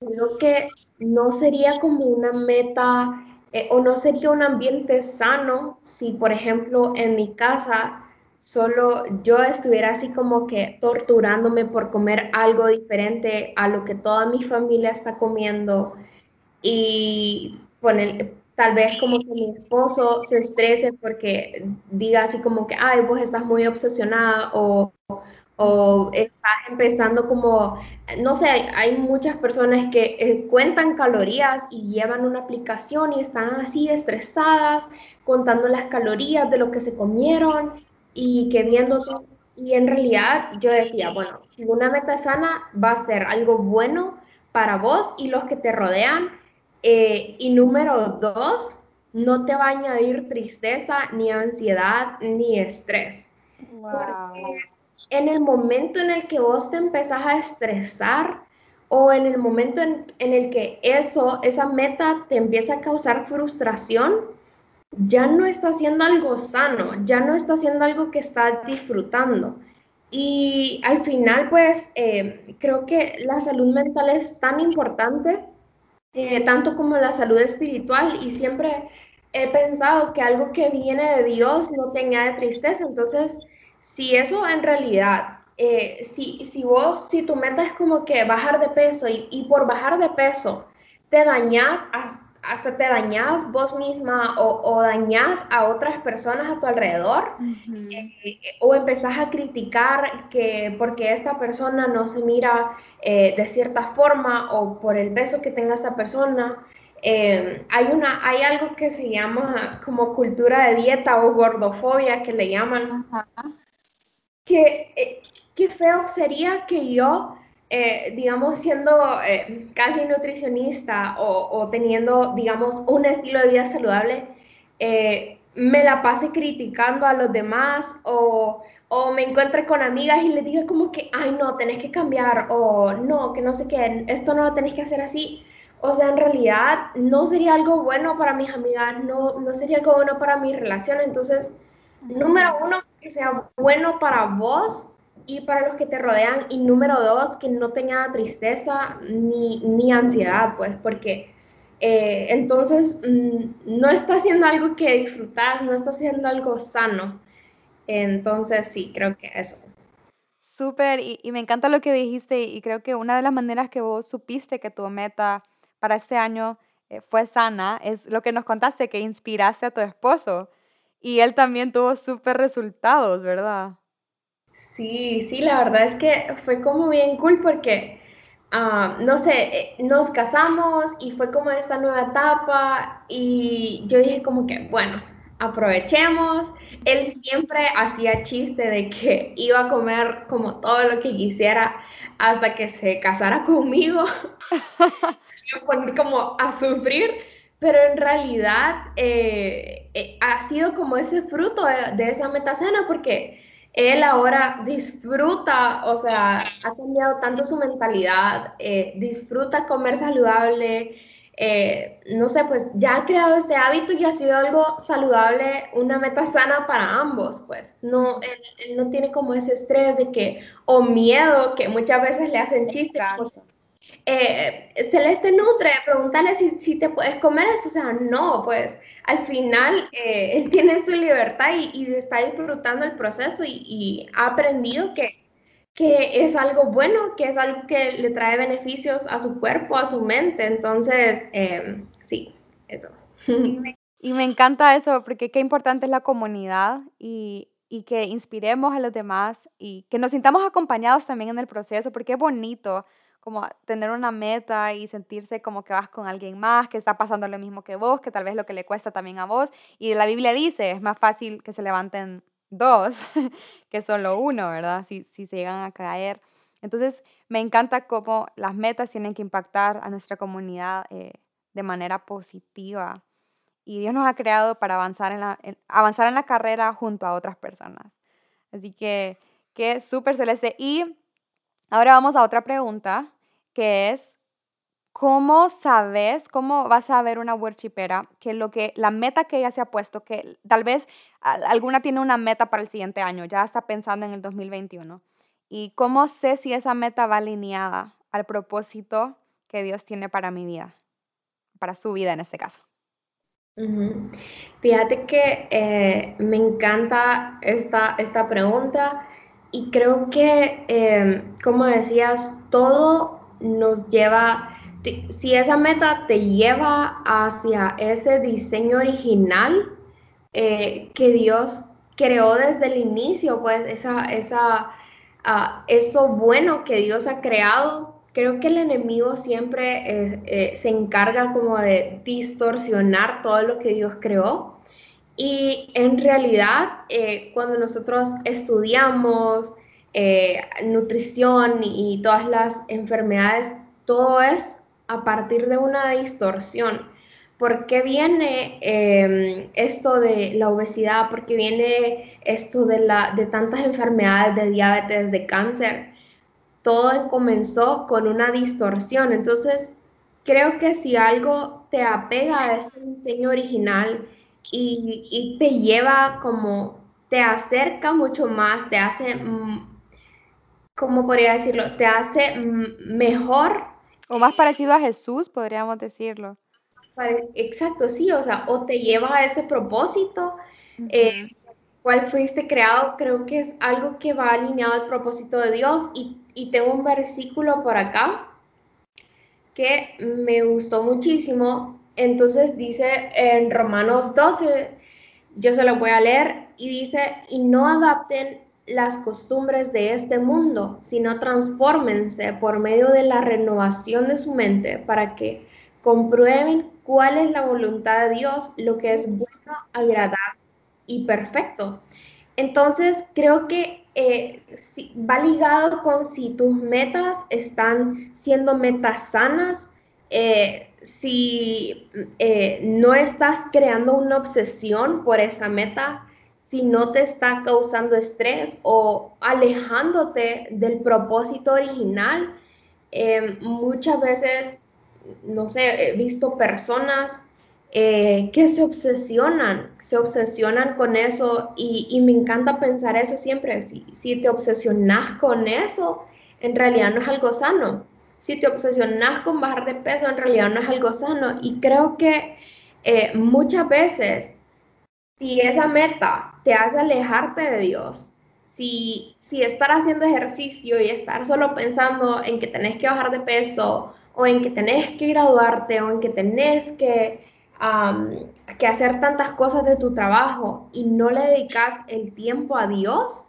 creo que no sería como una meta eh, o no sería un ambiente sano si, por ejemplo, en mi casa solo yo estuviera así como que torturándome por comer algo diferente a lo que toda mi familia está comiendo. Y poner, tal vez como que mi esposo se estrese porque diga así como que, ay, vos estás muy obsesionada o, o estás empezando como, no sé, hay, muchas personas que eh, cuentan calorías y llevan una aplicación y están así estresadas contando las calorías de lo que se comieron y que viendo todo. Y en realidad yo decía, bueno, una meta sana va a ser algo bueno para vos y los que te rodean eh, y número dos, no te va a añadir tristeza, ni ansiedad, ni estrés. En el momento en el que vos te empezás a estresar o en el momento en, en el que eso, esa meta te empieza a causar frustración, ya no está haciendo algo sano, ya no está haciendo algo que estás disfrutando. Y al final, pues, eh, creo que la salud mental es tan importante eh, tanto como la salud espiritual y siempre he pensado que algo que viene de Dios no te añade tristeza. Entonces, si eso en realidad, eh, si, si vos, si tu meta es como que bajar de peso y, y por bajar de peso te dañas hasta te dañas vos misma o, o dañas a otras personas a tu alrededor eh, o empezás a criticar que porque esta persona no se mira eh, de cierta forma o por el peso que tenga esta persona. Eh, hay, una, hay algo que se llama como cultura de dieta o gordofobia que le llaman. Que, qué feo sería que yo eh, digamos, siendo eh, casi nutricionista o, teniendo, digamos, un estilo de vida saludable, eh, me la pase criticando a los demás o, o, me encuentre con amigas y les diga como que, ay, no, tenés que cambiar o no, que no sé qué, esto no lo tenés que hacer así. O sea, en realidad no sería algo bueno para mis amigas, no, no sería algo bueno para mi relación. Entonces, número uno, que sea bueno para vos y para los que te rodean. Y número dos, que no tenga tristeza ni, ni ansiedad, pues, porque eh, entonces mm, no está haciendo algo que disfrutas, no está haciendo algo sano. Entonces, sí, creo que eso. Súper, y, me encanta lo que dijiste y creo que una de las maneras que vos supiste que tu meta para este año eh, fue sana es lo que nos contaste, que inspiraste a tu esposo y él también tuvo súper resultados, ¿verdad? Sí, sí, la verdad es que fue como bien cool porque, ah, no sé, eh, nos casamos y fue como esta nueva etapa y yo dije como que, bueno, aprovechemos. Él siempre hacía chiste de que [LAUGHS] iba a comer como todo lo que quisiera hasta que se casara conmigo. [LAUGHS] iba poner como a sufrir, pero en realidad eh, eh, ha sido como ese fruto de, de esa metacena porque él ahora disfruta, o sea, ha cambiado tanto su mentalidad, eh, disfruta comer saludable, eh, no sé, pues ya ha creado ese hábito y ha sido algo saludable, una meta sana para ambos, pues. No, él, no tiene como ese estrés de que, o miedo que muchas veces le hacen chistes. Eh, Celeste nutre, preguntarle si, si, te puedes comer eso, o sea, no, pues al final eh, él tiene su libertad y, está disfrutando el proceso y, ha aprendido que, que, es algo bueno, que es algo que le trae beneficios a su cuerpo, a su mente, entonces, em, sí, eso. Y me encanta eso, porque qué importante es la comunidad y, y que inspiremos a los demás y que nos sintamos acompañados también en el proceso, porque es bonito como tener una meta y sentirse como que vas con alguien más, que está pasando lo mismo que vos, que tal vez lo que le cuesta también a vos. Y la Biblia dice, es más fácil que se levanten dos [LAUGHS] que solo uno, ¿verdad? Si, si se llegan a caer. Entonces, me encanta cómo las metas tienen que impactar a nuestra comunidad eh, de manera positiva. Y Dios nos ha creado para avanzar en la, avanzar en la carrera junto a otras personas. Así que, que súper celeste. Y ahora vamos a otra pregunta que es cómo sabes, cómo vas a ver una worshipera que lo que la meta que ella se ha puesto, que tal vez alguna tiene una meta para el siguiente año, ya está pensando en el 2021. Y cómo sé si esa meta va alineada al propósito que Dios tiene para mi vida, para su vida en este caso. Fíjate que eh, me encanta esta, esta pregunta y creo que, em, como decías, todo nos lleva, si esa meta te lleva hacia ese diseño original eh, que Dios creó desde el inicio, pues esa, esa, ah, eso bueno que Dios ha creado, creo que el enemigo siempre eh, se encarga como de distorsionar todo lo que Dios creó. Y en realidad, eh, cuando nosotros estudiamos, eh, nutrición y todas las enfermedades, todo es a partir de una distorsión. ¿Por qué viene em, esto de la obesidad? ¿Por qué viene esto de, la, de tantas enfermedades, de diabetes, de cáncer? Todo comenzó con una distorsión. Entonces, creo que si algo te apega a ese diseño original y, y te lleva como, te acerca mucho más, te hace ¿cómo podría decirlo? Te hace mejor. O más parecido a Jesús, podríamos decirlo. Exacto, sí, o sea, o te lleva a ese propósito, eh, cuál fuiste creado, creo que es algo que va alineado al propósito de Dios. Y, y tengo un versículo por acá que me gustó muchísimo. Entonces dice en Romanos 12, yo se lo voy a leer, y dice, y no adapten las costumbres de este mundo, sino transfórmense por medio de la renovación de su mente para que comprueben cuál es la voluntad de Dios, lo que es bueno, agradable y perfecto. Entonces, creo que eh, va ligado con si tus metas están siendo metas sanas, eh, si eh, no estás creando una obsesión por esa meta, si no te está causando estrés o alejándote del propósito original. Em, muchas veces, no sé, he visto personas eh, que se obsesionan, se obsesionan con eso y, me encanta pensar eso siempre. Si, si te obsesionas con eso, en realidad no es algo sano. Si te obsesionas con bajar de peso, en realidad no es algo sano. Y creo que eh, muchas veces si esa meta te hace alejarte de Dios, si, si estar haciendo ejercicio y estar solo pensando en que tenés que bajar de peso o en que tenés que graduarte o en que tenés que, que hacer tantas cosas de tu trabajo y no le dedicas el tiempo a Dios,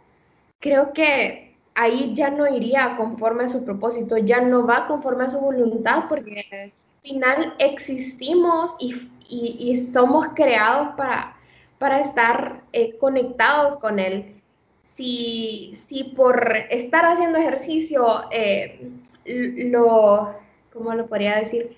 creo que ahí ya no iría conforme a su propósito, ya no va conforme a su voluntad, porque al final existimos y, y somos creados para, para estar eh, conectados con Él. Si, si, por estar haciendo ejercicio, eh, lo, ¿cómo lo podría decir?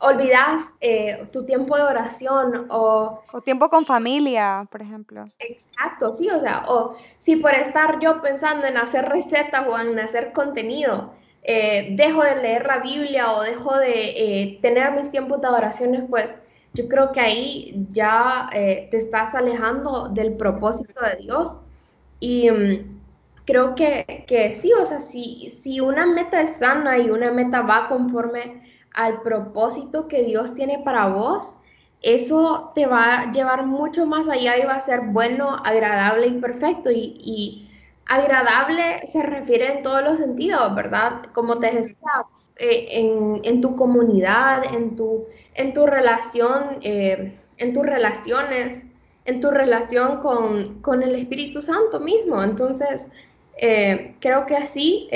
Olvidas eh, tu tiempo de oración o... O tiempo con familia, por ejemplo. Exacto, sí, o sea, o si por estar yo pensando en hacer recetas o en hacer contenido, dejo de leer la Biblia o dejo de tener mis tiempos de oraciones, pues yo creo que ahí ya eh, te estás alejando del propósito de Dios. Y mm, creo que, que sí, o sea, si, si una meta es sana y una meta va conforme al propósito que Dios tiene para vos, eso te va a llevar mucho más allá y va a ser bueno, agradable y perfecto. Y, agradable se refiere en todos los sentidos, ¿verdad? Como te decía, eh, en, tu comunidad, en tu, en tu relación, eh, en tus relaciones, en tu relación con, el Espíritu Santo mismo. Entonces, eh, creo que así,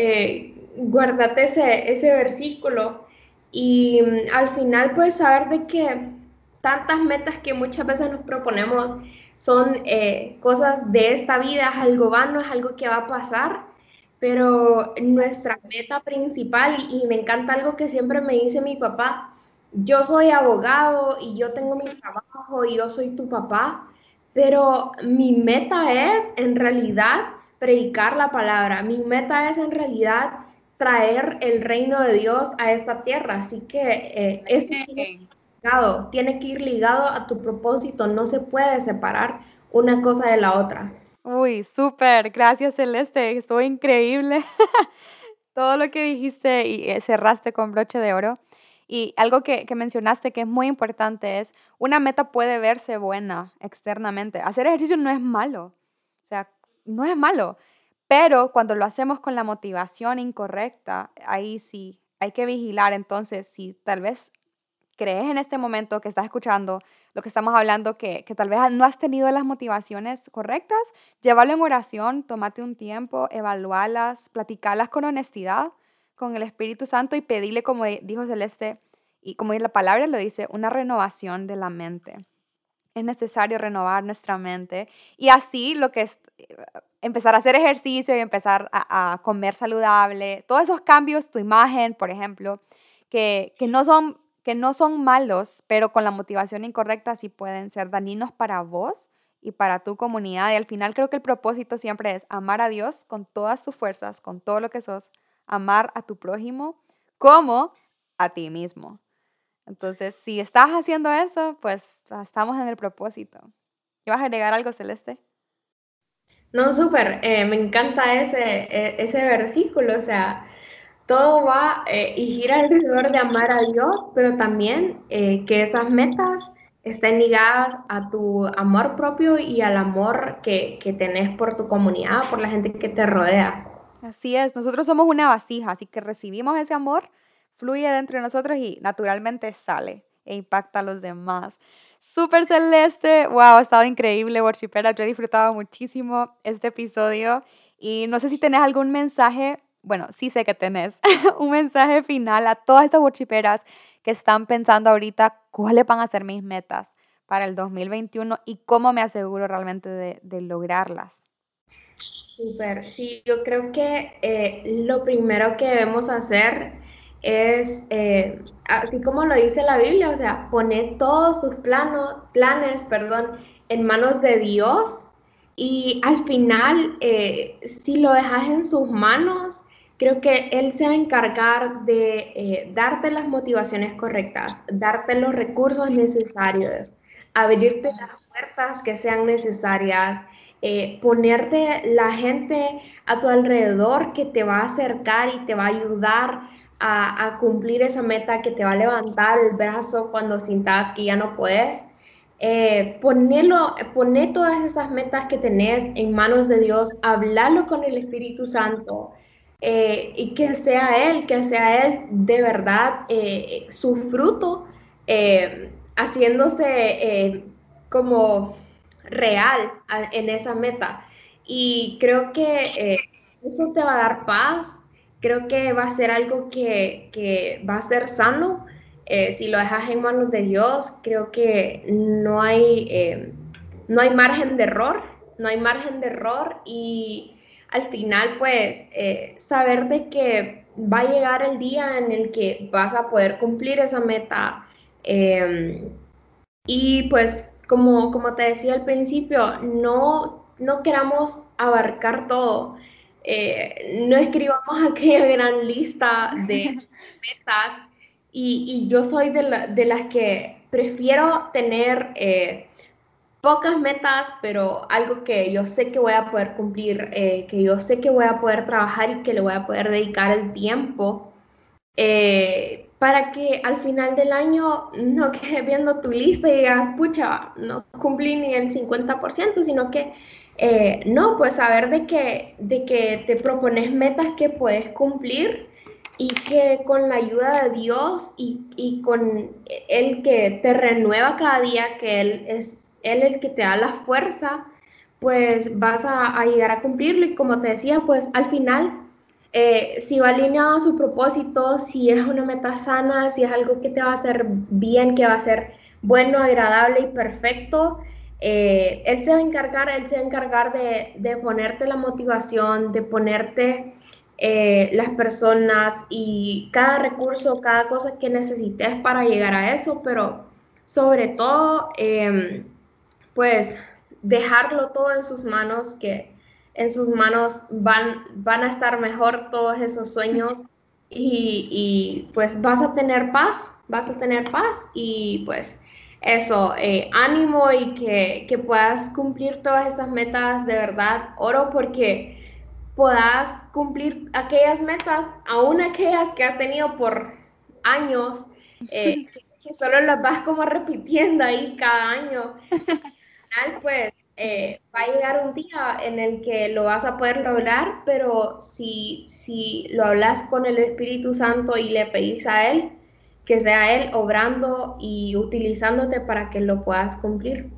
guárdate ese, ese versículo y mm, al final puedes saber de que tantas metas que muchas veces nos proponemos son eh, cosas de esta vida, es algo vano, es algo que va a pasar, pero nuestra meta principal, y, me encanta algo que siempre me dice mi papá, yo soy abogado y yo tengo mi trabajo y yo soy tu papá, pero mi meta es en realidad predicar la palabra, mi meta es en realidad traer el reino de Dios a esta tierra, así que eh, eso tiene que ir ligado a tu propósito, no se puede separar una cosa de la otra. Uy, súper, gracias Celeste, estuvo increíble. [LAUGHS] Todo lo que dijiste y eh, cerraste con broche de oro. Y algo que, que, mencionaste que es muy importante es, una meta puede verse buena externamente. Hacer ejercicio no es malo, o sea, no es malo, pero cuando lo hacemos con la motivación incorrecta, ahí sí hay que vigilar. Entonces, si tal vez crees en este momento que estás escuchando lo que estamos hablando, que, que tal vez no has tenido las motivaciones correctas, llévalo en oración, tómate un tiempo, evalúalas, platicalas con honestidad con el Espíritu Santo y pedirle, como dijo Celeste, y como la palabra lo dice, una renovación de la mente. Es necesario renovar nuestra mente y así lo que es empezar a hacer ejercicio y empezar a, a comer saludable, todos esos cambios, tu imagen, por ejemplo, que, que no son que no son malos, pero con la motivación incorrecta sí pueden ser dañinos para vos y para tu comunidad. Y al final creo que el propósito siempre es amar a Dios con todas tus fuerzas, con todo lo que sos, amar a tu prójimo como a ti mismo. Entonces, si estás haciendo eso, pues estamos en el propósito. ¿Ibas a agregar algo, Celeste? No, súper, eh, me encanta ese, e, ese versículo, o sea, todo va eh, y gira alrededor de amar a Dios, pero también eh, que esas metas estén ligadas a tu amor propio y al amor que, que tenés por tu comunidad, por la gente que te rodea. Así es, nosotros somos una vasija, así que recibimos ese amor, fluye dentro de nosotros y naturalmente sale e impacta a los demás. Súper celeste, wow, ha estado increíble, worshipera, yo he disfrutado muchísimo este episodio y no sé si tenés algún mensaje bueno, sí sé que tenés [LAUGHS] un mensaje final a todas estas worshiperas que están pensando ahorita cuáles van a ser mis metas para el 2021 y cómo me aseguro realmente de, lograrlas. Súper, sí, yo creo que eh, lo primero que debemos hacer es, eh, así como lo dice la Biblia, o sea, poner todos tus planos, planes, perdón, en manos de Dios y al final, eh, si lo dejas en sus manos, creo que Él se va a encargar de eh, darte las motivaciones correctas, darte los recursos necesarios, abrirte las puertas que sean necesarias, ponerte la gente a tu alrededor que te va a acercar y te va a ayudar a, cumplir esa meta, que te va a levantar el brazo cuando sientas que ya no puedes. Eh, ponerlo, poner todas esas metas que tenés en manos de Dios, hablarlo con el Espíritu Santo, eh, y que sea Él, que sea Él de verdad eh, su fruto, eh, haciéndose como real en esa meta. Y creo que eso te va a dar paz, creo que va a ser algo que, que va a ser sano. si lo dejas en manos de Dios, creo que no hay, no hay margen de error, no hay margen de error y al final, pues, eh, saber de que va a llegar el día en el que vas a poder cumplir esa meta. Em, y pues, como, como te decía al principio, no, no queramos abarcar todo. Eh, no escribamos [LAUGHS] aquella gran lista de [LAUGHS] metas. Y, y yo soy de, de, las que prefiero tener eh, pocas metas, pero algo que yo sé que voy a poder cumplir, eh, que yo sé que voy a poder trabajar y que le voy a poder dedicar el tiempo para que al final del año no [LAUGHS] quede viendo tu lista y digas, pucha, no cumplí ni el 50%, sino que eh, no, pues saber de que, de que te propones metas que puedes cumplir y que con la ayuda de Dios y, y, con el que te renueva cada día, que Él es Él el que te da la fuerza, pues vas a, llegar a cumplirlo. Y como te decía, pues al final, eh, si va alineado a su propósito, si es una meta sana, si es algo que te va a hacer bien, que va a ser bueno, agradable y perfecto, eh, él se va a encargar, él se va a encargar de, de ponerte la motivación, de ponerte eh, las personas y cada recurso, cada cosa que necesites para llegar a eso, pero sobre todo, em, pues dejarlo todo en sus manos, que en sus manos van, van a estar mejor todos esos sueños [LAUGHS] y, pues vas a tener paz, vas a tener paz y pues eso, eh, ánimo y que, que puedas cumplir todas esas metas de verdad. Oro porque puedas cumplir aquellas metas, aún aquellas que has tenido por años, eh, que solo las vas como repitiendo ahí cada año. Al final, pues, eh, va a llegar un día en el que lo vas a poder lograr, pero si, si lo hablas con el Espíritu Santo y le pedís a Él, que sea Él obrando y utilizándote para que lo puedas cumplir.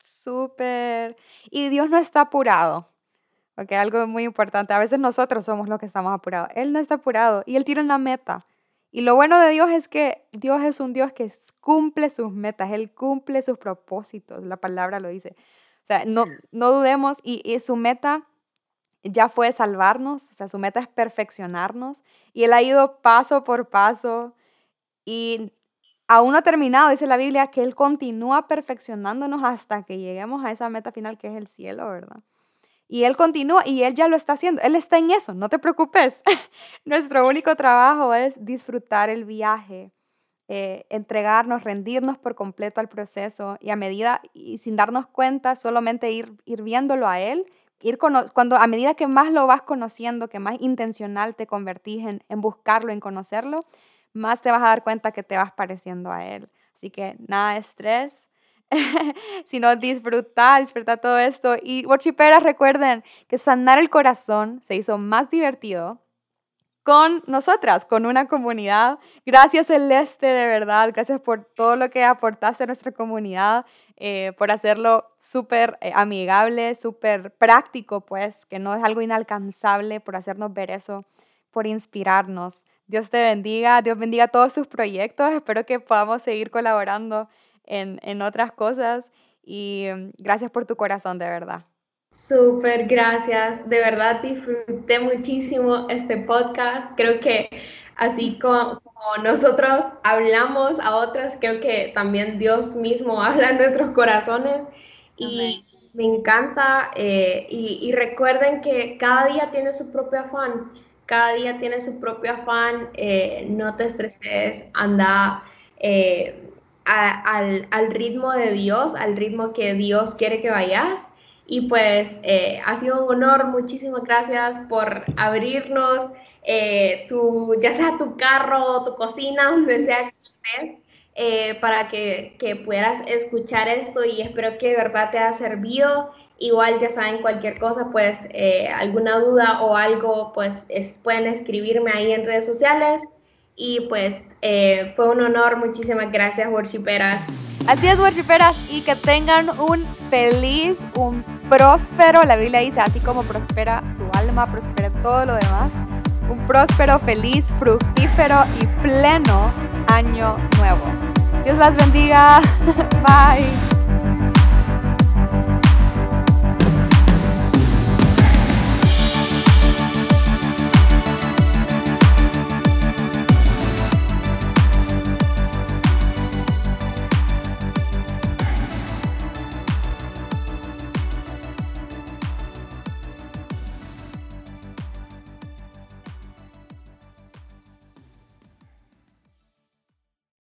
Súper. Y Dios no está apurado. Ok, algo muy importante. A veces nosotros somos los que estamos apurados. Él no está apurado y él tiene una meta. Y lo bueno de Dios es que Dios es un Dios que cumple sus metas, Él cumple sus propósitos, la palabra lo dice. O sea, no, no dudemos y, y su meta ya fue salvarnos, o sea, su meta es perfeccionarnos y Él ha ido paso por paso y aún no ha terminado, dice la Biblia, que Él continúa perfeccionándonos hasta que lleguemos a esa meta final que es el cielo, ¿verdad? Y Él continúa y Él ya lo está haciendo. Él está en eso, no te preocupes. [LAUGHS] Nuestro único trabajo es disfrutar el viaje, eh, entregarnos, rendirnos por completo al proceso y a medida y sin darnos cuenta, solamente ir, viéndolo a Él. Ir cuando a medida que más lo vas conociendo, que más intencional te convertís en buscarlo, en conocerlo, más te vas a dar cuenta que te vas pareciendo a Él. Así que nada de estrés, [LAUGHS] sino disfrutar, disfrutar todo esto. Y worshiperas, recuerden que sanar el corazón se hizo más divertido con nosotras, con una comunidad. Gracias Celeste, de verdad. Gracias por todo lo que aportaste a nuestra comunidad, eh, por hacerlo súper eh, amigable, súper práctico, pues, que no es algo inalcanzable, por hacernos ver eso, por inspirarnos. Dios te bendiga, Dios bendiga todos tus proyectos. Espero que podamos seguir colaborando en, otras cosas y mm, gracias por tu corazón, de verdad. Súper, gracias. De verdad disfruté muchísimo este podcast. Creo que así como, nosotros hablamos a otros, creo que también Dios mismo [LAUGHS] habla en nuestros corazones y me encanta. Eh, y, recuerden que cada día tiene su propio afán, cada día tiene su propio afán. Eh, no te estreses, anda. Eh, al, ritmo de Dios, al ritmo que Dios quiere que vayas. Y pues eh, ha sido un honor, muchísimas gracias por abrirnos eh, tu, ya sea tu carro, tu cocina, [LAUGHS] donde sea que estés, eh, para que, que, puedas escuchar esto y espero que de verdad te haya servido. Igual ya saben cualquier cosa, pues alguna duda o algo, pues pueden escribirme ahí en redes sociales. Y pues eh, fue un honor. Muchísimas gracias, worshiperas. Así es, worshiperas, y que tengan un feliz, un próspero, la Biblia dice, así como prospera tu alma, prospera todo lo demás, un próspero, feliz, fructífero y pleno año nuevo. Dios las bendiga. [LAUGHS] Bye.